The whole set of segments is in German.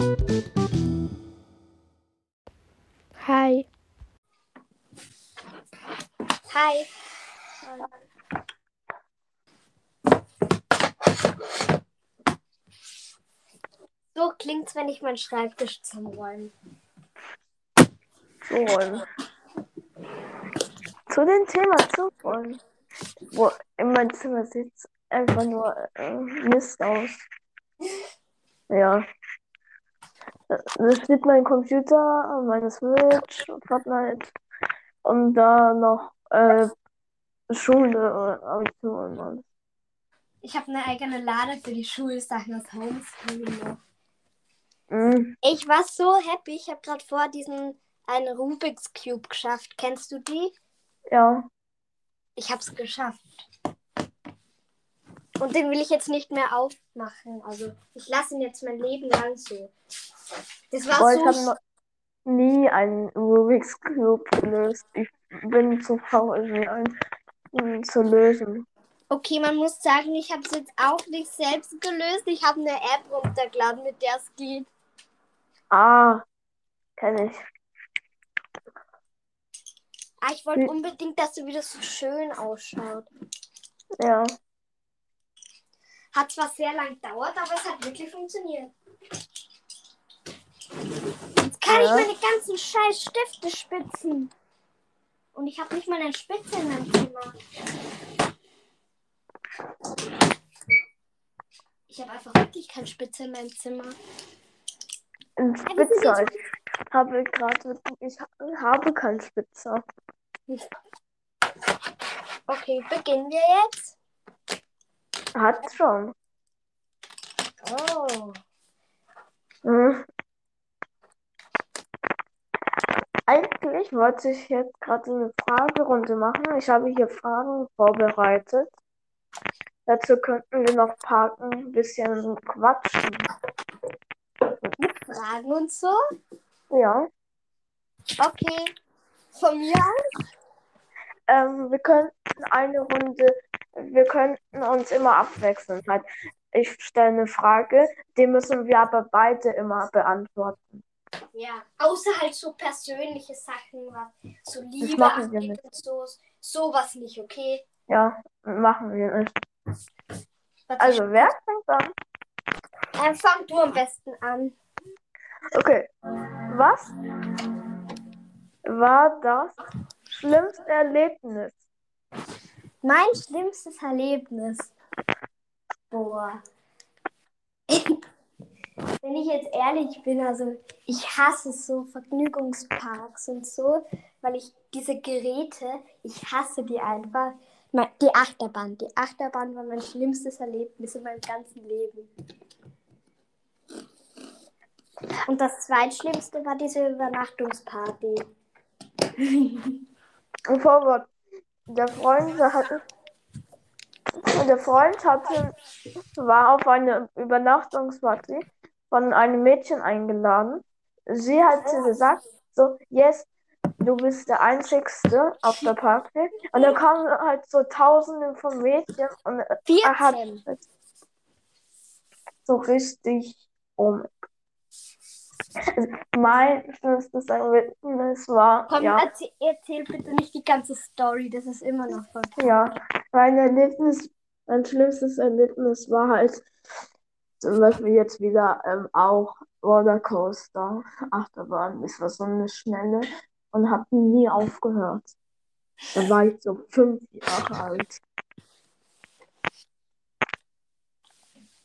Hi. Hi. So klingt's, wenn ich meinen Schreibtisch zusammenräume. Zuräumen. Zu dem Thema Zuräumen. Wo in meinem Zimmer sieht einfach nur äh, Mist aus. Ja. Da da steht mein Computer, meine Switch, Fortnite und da noch äh, Schule, Abitur und alles. Ich habe eine eigene Lade für die Schulsachen aus Homeschooling noch. Mhm. Ich war so happy. Ich habe gerade vor diesen einen Rubik's Cube geschafft. Kennst du die? Ja. Ich habe es geschafft. Und den will ich jetzt nicht mehr aufmachen. Also ich lasse ihn jetzt mein Leben lang so. Das war Boah, ich so. habe noch nie einen Rubik's Cube gelöst. Ich bin zu faul, ihn ein- ihn zu lösen. Okay, man muss sagen, ich habe es jetzt auch nicht selbst gelöst. Ich habe eine App runtergeladen, mit der es geht. Ah, kenne ich. Ah, ich wollte unbedingt, dass du wieder so schön ausschaut. Ja. Hat zwar sehr lang gedauert, aber es hat wirklich funktioniert. Jetzt kann Ja. ich meine ganzen scheiß Stifte spitzen. Und ich habe nicht mal eine Spitze in meinem Zimmer. Ich habe einfach wirklich keine Spitze in meinem Zimmer. Ein Spitzer. Ich habe gerade, ich ha- habe keinen Spitzer. Okay, beginnen wir jetzt. Hat schon. Oh. Hm. Eigentlich wollte ich jetzt gerade eine Fragerunde machen. Ich habe hier Fragen vorbereitet. Dazu könnten wir noch parken, ein bisschen quatschen. Fragen und so. Ja. Okay. Von mir aus? Ähm, wir könnten eine Runde, wir könnten uns immer abwechseln. Halt, ich stelle eine Frage, die müssen wir aber beide immer beantworten. Ja. Außer halt so persönliche Sachen, was so Liebe machen wir angeht und so. Sowas nicht, okay? Ja, machen wir nicht. Warte, Also, wer fängt an? Äh, fang du am besten an. Okay. Was war das schlimmste Erlebnis? Mein schlimmstes Erlebnis. Boah. Wenn ich jetzt ehrlich bin, also ich hasse so Vergnügungsparks und so, weil ich diese Geräte, ich hasse die einfach. Die Achterbahn. Die Achterbahn war mein schlimmstes Erlebnis in meinem ganzen Leben. Und das zweitschlimmste war diese Übernachtungsparty. Ein Vorwort. Der Freund hatte, der Freund hatte, war auf eine Übernachtungsparty von einem Mädchen eingeladen. Sie hatte gesagt, so, yes, du bist der Einzigste auf der Party. Und dann kamen halt so Tausende von Mädchen und er hat 14. so richtig um. Also mein schlimmstes Erlebnis war, Komm, ja, erzähl, erzähl bitte nicht die ganze Story, das ist immer noch voll. Ja, mein Erlebnis, mein schlimmstes Erlebnis war halt zum Beispiel jetzt wieder ähm, auch Rollercoaster, Achterbahn. Das war so eine schnelle und hat nie aufgehört. Da war ich so fünf Jahre alt.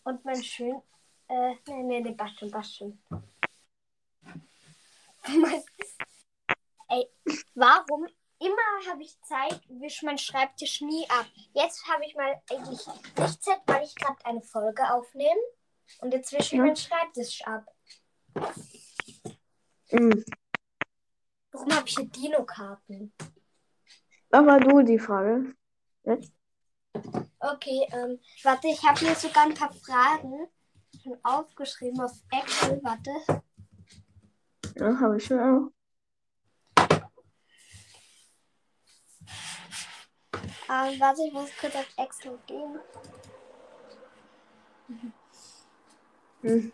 Und mein schön. Äh, nee, nee, nee, schon. Mein- Ey, warum immer habe ich Zeit, wische mein Schreibtisch nie ab. Jetzt habe ich mal eigentlich nicht Zeit, weil ich gerade eine Folge aufnehme. Und jetzt wische ich Ja. meinen Schreibtisch ab. Mhm. Warum habe ich hier Dino-Karten? Aber du die Frage. Jetzt? Okay, ähm, warte, ich habe hier sogar ein paar Fragen schon aufgeschrieben auf Excel. Warte. Ja, habe ich schon auch. Ähm, warte, ich muss kurz auf Excel gehen. Mhm.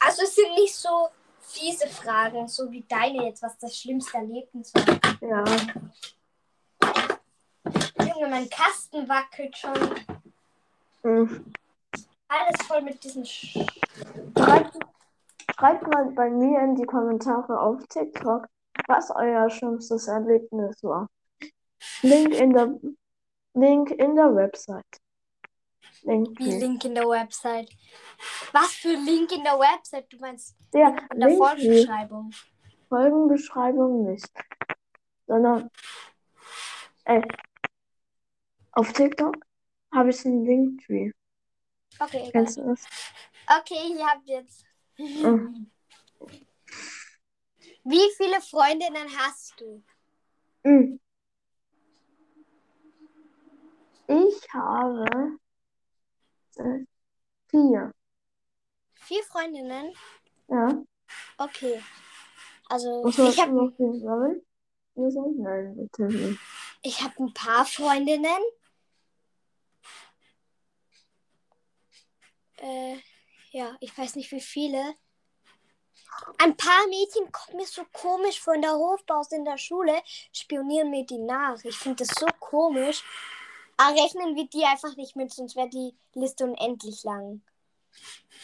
Also es sind nicht so fiese Fragen, so wie deine jetzt, was das schlimmste Erlebnis war. Ja. Junge, mein Kasten wackelt schon. Hm. Alles voll mit diesen Sch Schreibt, schreibt mal bei mir in die Kommentare auf TikTok, was euer schlimmstes Erlebnis war. Link in der Link in der Website. Link. Wie Link in der Website. Was für Link in der Website? Du meinst Ja, in der Link Folgenbeschreibung. Folgenbeschreibung nicht. Sondern ey, auf TikTok habe ich einen Linktree. Okay, egal. Kennst du das? okay, ihr habt jetzt. Mhm. Wie viele Freundinnen hast du? Mhm. Ich habe äh, vier. Vier Freundinnen? Ja. Okay. Also ich habe noch? Wir sind nein, bitte nicht. ich hab ein paar Freundinnen. Äh, ja, ich weiß nicht wie viele. Ein paar Mädchen kommen mir so komisch vor in der Hofbaus in der Schule, spionieren mir die nach. Ich finde das so komisch. Aber rechnen wir die einfach nicht mit, sonst wäre die Liste unendlich lang.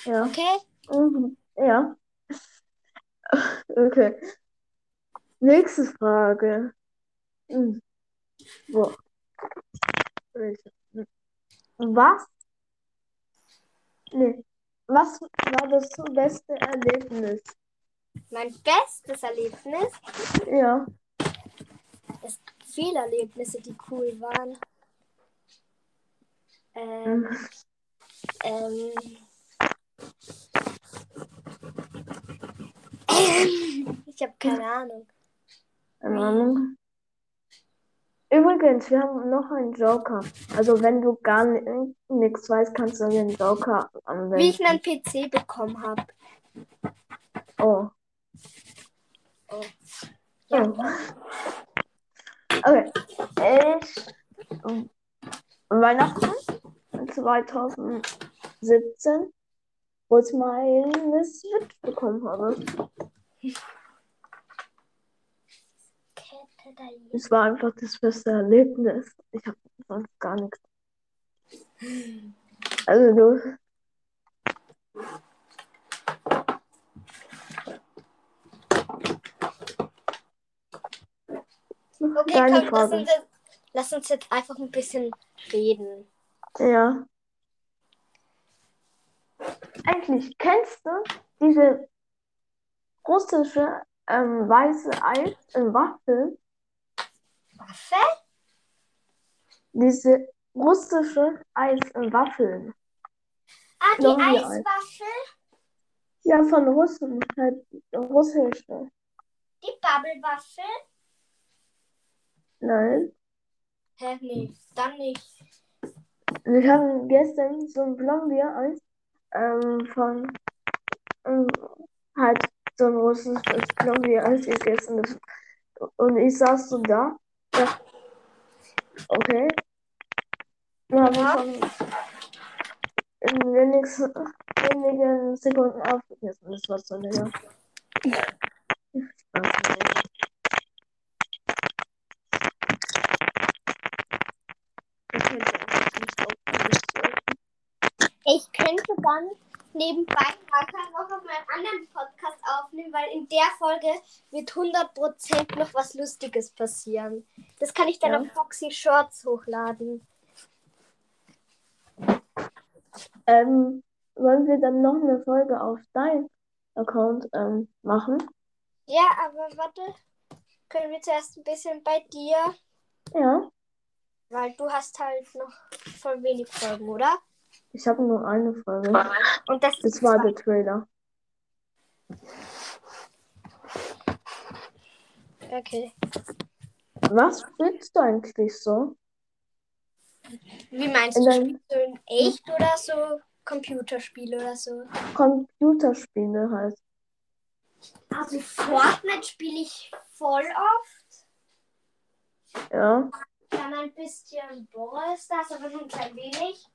Ja. Okay? Mhm. Ja. Okay. Nächste Frage. Hm. Was? Nee. Was war das beste Erlebnis? Mein bestes Erlebnis Ja. Es gibt viele Erlebnisse, die cool waren. Ähm, Hm. ähm, ich habe keine Ahnung. Keine Ahnung. Übrigens, wir haben noch einen Joker. Also wenn du gar nichts weißt, kannst du den Joker anwenden. Wie ich einen PC bekommen habe. Oh. Oh. Ja. Okay. Ich Weihnachten 2017, wo ich meine Switch bekommen habe. Es war einfach das beste Erlebnis. Ich habe sonst gar nichts. Also du. Okay, Deine komm, lass uns, jetzt, lass uns jetzt einfach ein bisschen reden. Ja. Eigentlich kennst du diese russische ähm, weiße Eis in Waffeln? Waffe? Diese russische Eis in Waffeln. Ah, die Longyear. Eiswaffel? Ja, von Russen, halt russische. Die Bubblewaffel? Nein. Hä, nee, dann nicht. Wir haben gestern so ein Blondie-Eis ähm, von ähm, halt so ein russisches Blondie-Eis gegessen. Das, und ich saß so da. Ja. Okay. Dann habe ich Ja. schon in wenig, wenigen Sekunden aufgegessen. Das war so lecker. Spaß nicht. Ich könnte einfach nicht aufhören, das zu essen. Ich könnte dann nebenbei nachher noch auf meinem anderen Podcast aufnehmen, weil in der Folge wird 100% noch was Lustiges passieren. Das kann ich dann Ja. auf Foxy Shorts hochladen. Ähm, wollen wir dann noch eine Folge auf dein Account ähm, machen? Ja, aber warte. Können wir zuerst ein bisschen bei dir, Ja, weil du hast halt noch voll wenig Folgen, oder? Ich habe nur eine Folge. Und das Das war der Trailer. Okay. Was spielst du eigentlich so? Wie meinst In du, deinem- spielst du in echt oder so Computerspiele oder so? Computerspiele halt. Also Fortnite spiele ich voll oft. Ja. Dann ein bisschen Brawl Stars, aber nur ein klein wenig.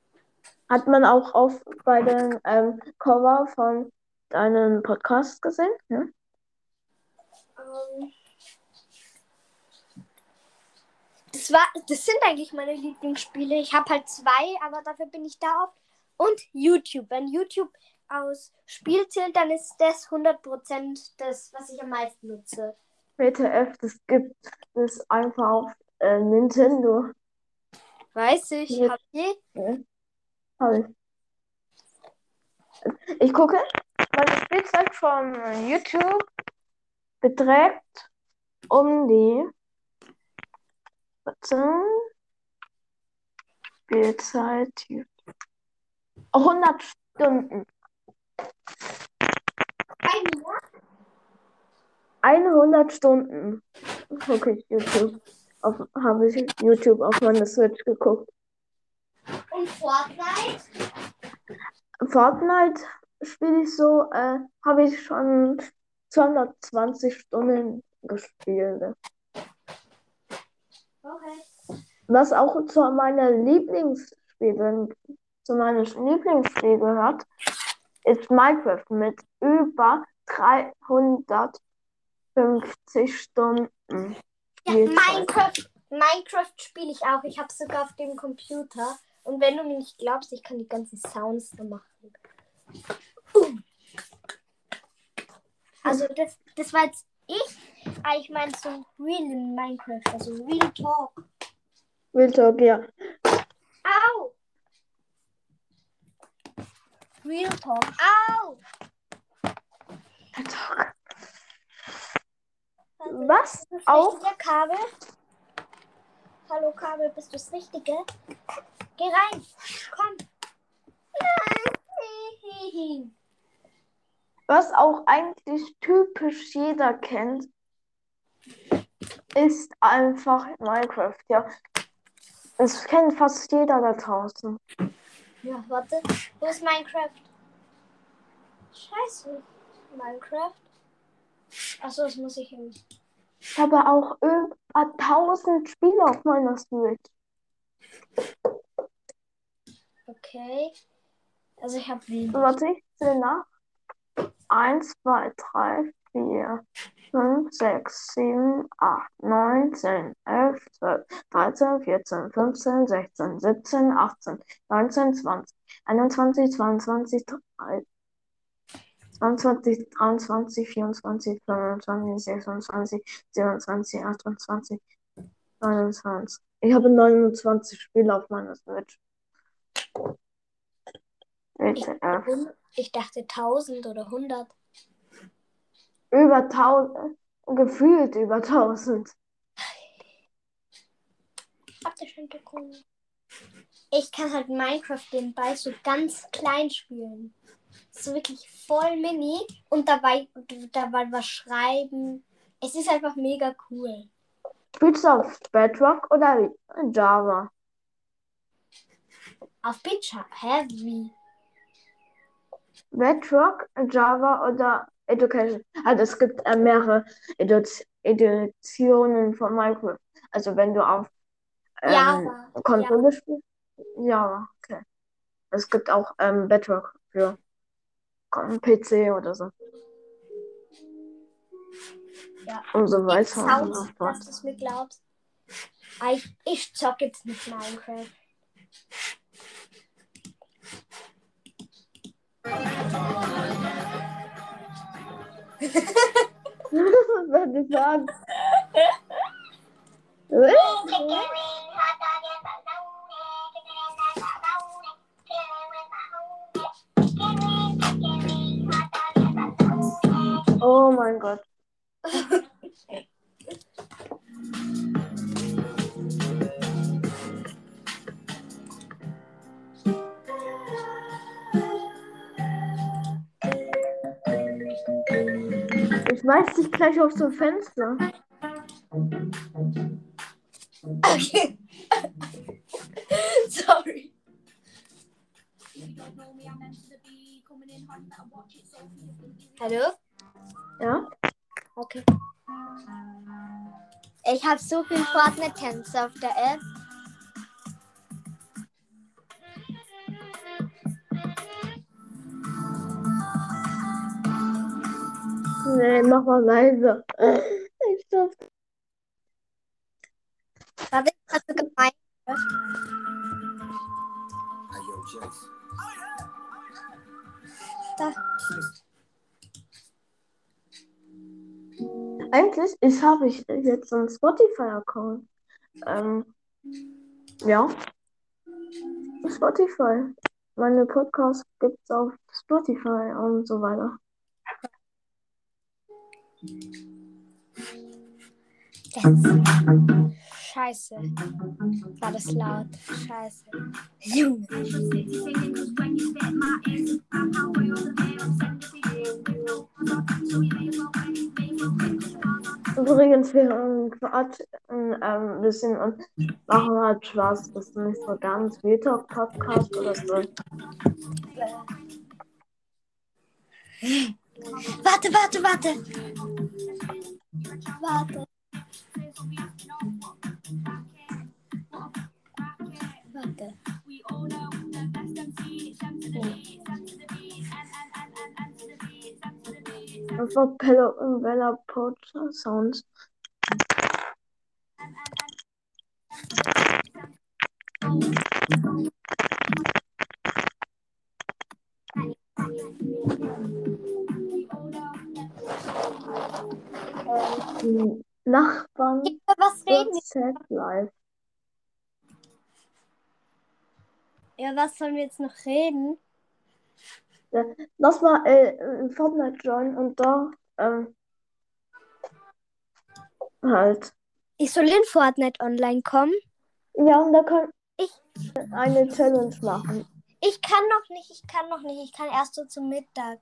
Hat man auch auf bei den ähm, Cover von deinen Podcast gesehen? Ja? Ähm, das, war, das sind eigentlich meine Lieblingsspiele. Ich habe halt zwei, aber dafür bin ich da oft. Und YouTube. Wenn YouTube aus Spiel zählt, dann ist das 100% das, was ich am meisten nutze. WTF, das gibt es einfach auf äh, Nintendo. Weiß ich. Ja. Habt ihr? Hab ich. Gucke, meine Spielzeit von YouTube beträgt um die warte, Spielzeit 100 Stunden. Ein Jahr? 100 Stunden gucke ich YouTube. Habe ich YouTube auf meiner Switch geguckt. Und Fortnite? Fortnite spiele ich so, äh, habe ich schon 220 Stunden gespielt. Okay. Was auch zu meiner Lieblingsspiele, zu meinen Lieblingsspielen gehört, ist Minecraft mit über 350 Stunden. Ja. Minecraft, Minecraft spiele ich auch. Ich habe sogar auf dem Computer. Und wenn du mir nicht glaubst, ich kann die ganzen Sounds da machen. Uh. Also das, das war jetzt ich. Aber ich meine so real in Minecraft. Also real talk. Real Talk, ja. Au! Real talk. Au! Real Talk. Also, Was du das auch Kabel? Hallo Kabel, bist du das Richtige? Geh rein. Komm. Nein. Was auch eigentlich typisch jeder kennt, ist einfach Minecraft, ja. Es kennt fast jeder da draußen. Ja, warte. Wo ist Minecraft? Scheiße. Minecraft? Achso, das muss ich hin. Ich habe auch über 1000 Spiele auf meiner Switch. Okay. Also ich habe wenig. Warte, ich zähle nach. 1, 2, 3, 4, 5, 6, 7, 8, 9, 10, 11, 12, 13, 14, 15, 16, 17, 18, 19, 20, 21, 22, 23, 22, 23, 24, 25, 26, 27, 28, 29. Ich habe 29 Spiele auf meiner Switch. Ich, dachte 1000 oder 100. Über 1000, gefühlt über 1000. Habt ihr schon geguckt? Ich kann halt Minecraft den Ball so ganz klein spielen. So wirklich voll mini und dabei, dabei was schreiben. Es ist einfach mega cool. Spielst du auf Bedrock oder Java? Auf Bildschirm. Hä? Wie? Bedrock, Java oder Education? Also es gibt äh, mehrere Editionen von Minecraft. Also wenn du auf ähm, Java. Konsole spielst. Java, okay. Es gibt auch ähm, Bedrock für PC oder so. Ja. Und so Gibt weiter. und Sounds, dass du es mir glaubst. Ah, Ich, ich zock jetzt mit Minecraft. Was soll ich Ich weiß dich gleich aus dem Fenster. Okay. Sorry. Hallo? Ja? Okay. Ich habe so viel Fortnite-Tänze auf der App. Nee, mach mal leise. Ich schaff Warte, hast du gemeint? Hey, yo. Da. Eigentlich, ich habe ich jetzt einen Spotify-Account. Ähm, ja. Spotify. Meine Podcasts gibt's auf Spotify und so weiter. Jetzt. Scheiße. War das laut? Scheiße. Junge. Übrigens, wir quatschen ähm, ein bisschen und machen halt Spaß. Das ist nicht so ganz wie Talk Podcast oder so. Warte, warte, warte. Warte. Warte. Einfach Bella, Bella Potter Sounds. Die Nachbarn Über was reden wir? Ja, was sollen wir jetzt noch reden? Lass mal äh, in Fortnite joinen und da ähm, halt. Ich soll in Fortnite online kommen. Ja, und da kann Ich- eine Challenge machen. Ich kann noch nicht, ich kann noch nicht. Ich kann erst so zum Mittag.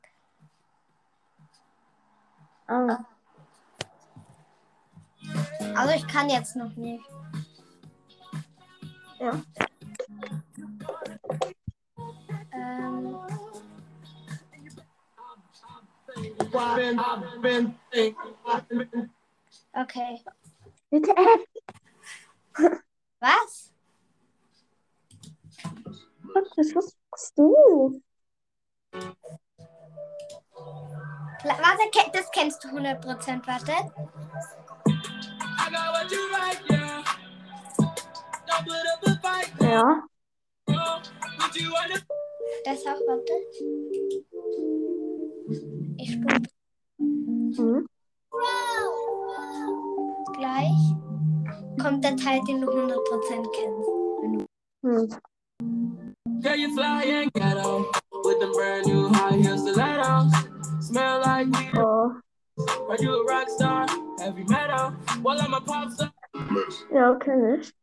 Ah, Also ich kann jetzt noch nicht. ja. Ähm, okay. Bitte. Was? Was machst du? Warte, das kennst du 100%. Warte. Ja. the Das auch, warte. Ich spule Mhm. gleich. Kommt der Teil, den du 100% kennst. Hm. Girl, you fly and ghetto with them brand new high heel stilettos. Smell like weed. Oh. Are you a rock star? Heavy metal. Well, I'm a pop star. Ja, kenn ich.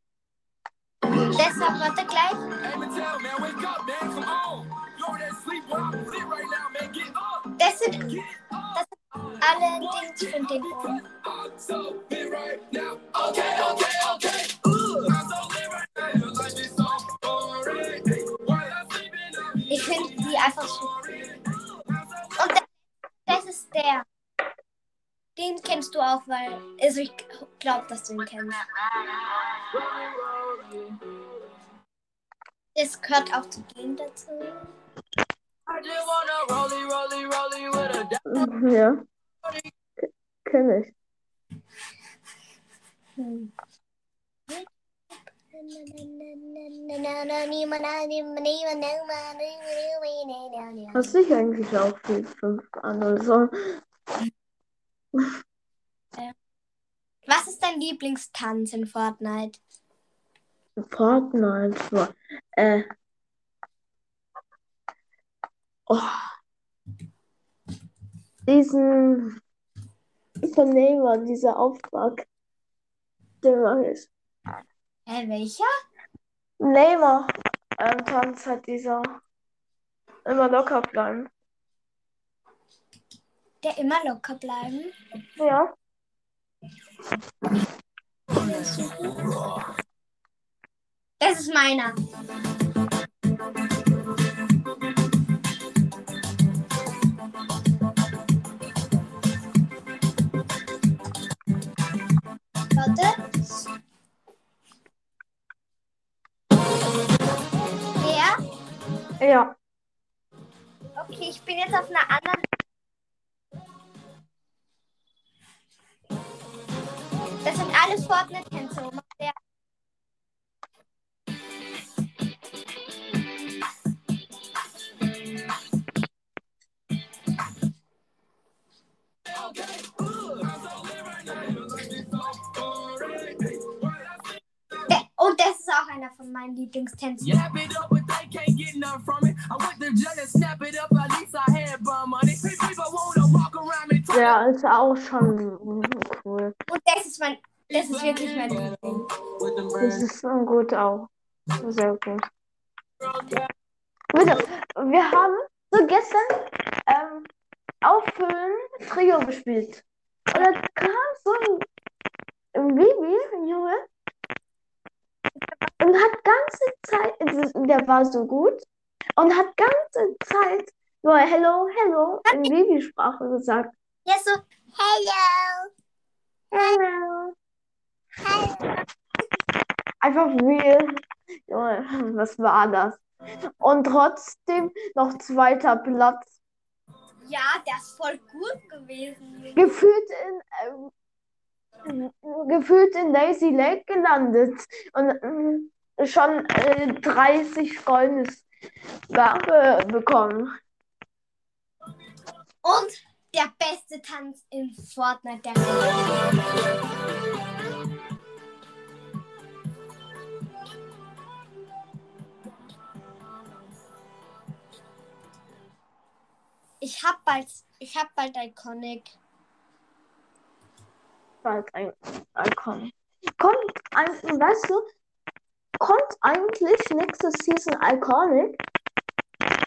Deshalb, warte gleich. Das sind Get up. alle Dings von. Okay, okay, okay. Sleeping, I'm Ich finde die einfach so. Und das, das ist der. Den kennst du auch, weil. Also ich glaube, dass du ihn kennst. Das gehört auch zu dem dazu. Ja. Kenn ich. Hast du eigentlich auch viel fünf andere Songs? Was ist dein Lieblingstanz in Fortnite? Fortnite. Äh. Oh. Diesen von Neymar, dieser Auftrag. Der mag ich. Hä, welcher? Neymar. Ähm, Tanz hat dieser. Immer locker bleiben. Der immer locker bleiben. Ja. Das ist meiner. Warte. Der? Ja. Okay, ich bin jetzt auf einer anderen. Fortnite-Tänze, Oma. Der Der, und das ist auch einer von meinen Lieblingstänzen. Der ist auch schon cool. Und das ist mein, das ist wirklich mein Liebling. with them Das ist gut auch. Sehr gut. Bitte, wir haben so gestern ähm, Auffüllen Trio gespielt. Und da kam so ein, ein Baby, ein Junge, und hat ganze Zeit, der war so gut, und hat ganze Zeit nur Hello, Hello in Babysprache gesagt. Ja, so, hello, Hello. Einfach real. Junge, was war das? Und trotzdem noch zweiter Platz. Ja, der ist voll gut gewesen. Gefühlt in, ähm, gefühlt in Lazy Lake gelandet. Und ähm, schon äh, 30 Goldenes Ware bekommen. Und der beste Tanz in Fortnite der Welt. Ich hab bald, ich hab bald Iconic. Bald ein Icon. Kommt, ein, weißt du, kommt eigentlich nächste Season Iconic?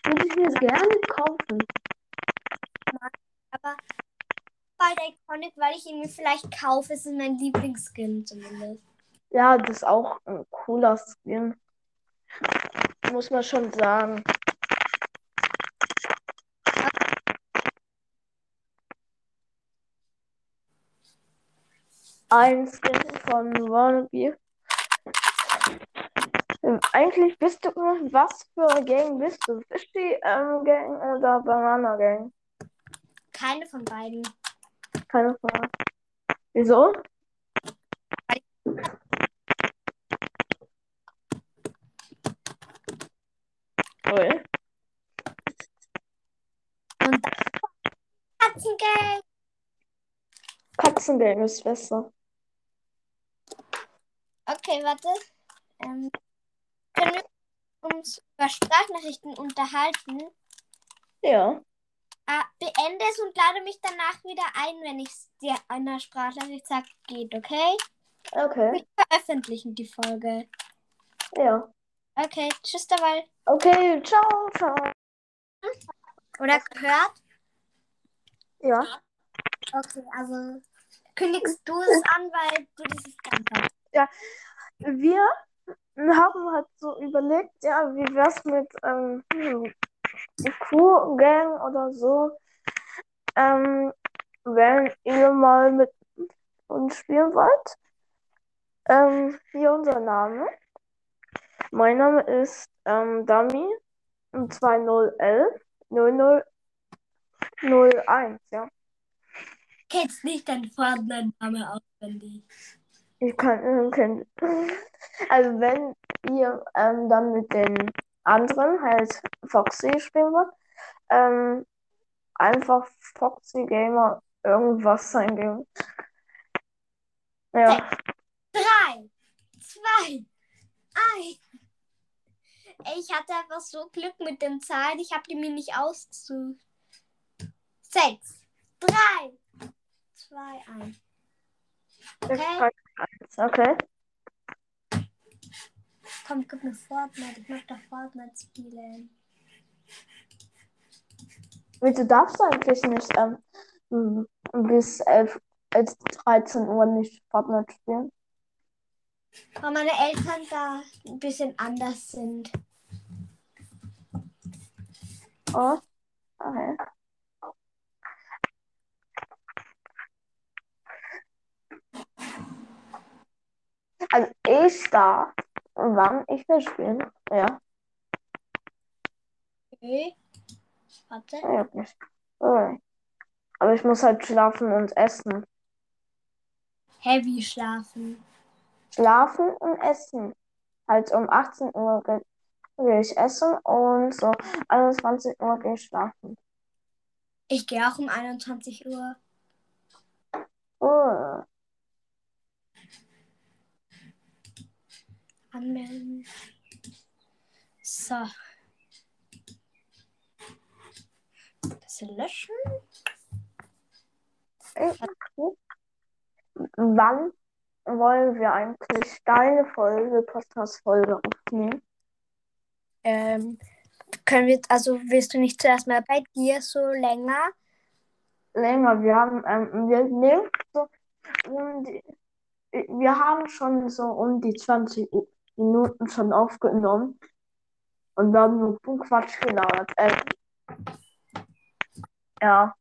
Würde ich mir gerne kaufen. Aber bald Iconic, weil ich ihn mir vielleicht kaufe. Ist mein Lieblingsskin zumindest. Ja, das ist auch ein cooler Skin. Muss man schon sagen. Ein Skin von Wannabe. Ähm, Eigentlich bist du, was für eine Gang bist du? Fishy ähm, Gang oder Banana Gang? Keine von beiden. Keine Frage. Wieso? Cool. Und Katzengang. Katzengang ist besser. Okay, warte. Ähm, können wir uns über Sprachnachrichten unterhalten? Ja. Ah, beende es und lade mich danach wieder ein, wenn ich es dir einer Sprachnachricht sage, geht, okay? Okay. Wir veröffentlichen die Folge. Ja. Okay, tschüss dabei. Okay, ciao, ciao. Oder gehört? Ja. Okay, also kündigst du es an, weil du dieses Ganze Wir haben halt so überlegt, ja, wie wär's mit ähm, Crew-Gang oder so, ähm, wenn ihr mal mit uns spielen wollt. Ähm, hier unser Name. Mein Name ist ähm, Dami 2011 0001, ja. Kennst nicht dein Fortnite-Name auswendig. Ich kann, äh, könnt, also wenn ihr ähm, dann mit den anderen halt Foxy spielen wollt, ähm, einfach Foxy Gamer irgendwas eingeben. Ja, Drei, zwei, eins. Ich hatte einfach so Glück mit den Zahlen. Ich habe die mir nicht ausgesucht. Sechs, drei, zwei, eins. Okay, okay. komm, gib mir Fortnite. Ich möchte Fortnite spielen. Du darfst eigentlich nicht ähm, bis 11, äh, 13 Uhr nicht Fortnite spielen. Weil meine Eltern da ein bisschen anders sind. Oh, okay. Also ich darf, wann ich will spielen. Ja, Okay. Warte. ja, nicht. Okay. Aber ich muss halt schlafen und essen. Heavy schlafen. schlafen und essen. Halt um 18 Uhr ge- gehe ich essen und so 21 Uhr gehe ich schlafen. Ich gehe auch um 21 Uhr. Oh. Anmelden. So. Das löschen. Wann wollen wir eigentlich deine Folge, Podcast-Folge aufnehmen? Ähm, können wir, also willst du nicht zuerst mal bei dir so länger? Länger, wir haben, ähm, wir nehmen so um die, wir haben schon so um die 20 Minuten schon aufgenommen und wir haben nur Quatsch gelabert. Äh, ja,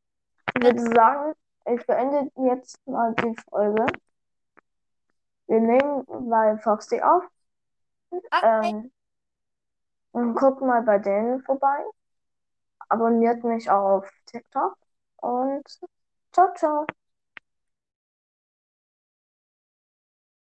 ich würde sagen, ich beende jetzt mal die Folge. Wir nehmen bei Foxy auf. Okay. Ähm, und guckt mal bei denen vorbei. Abonniert mich auch auf TikTok und ciao, ciao.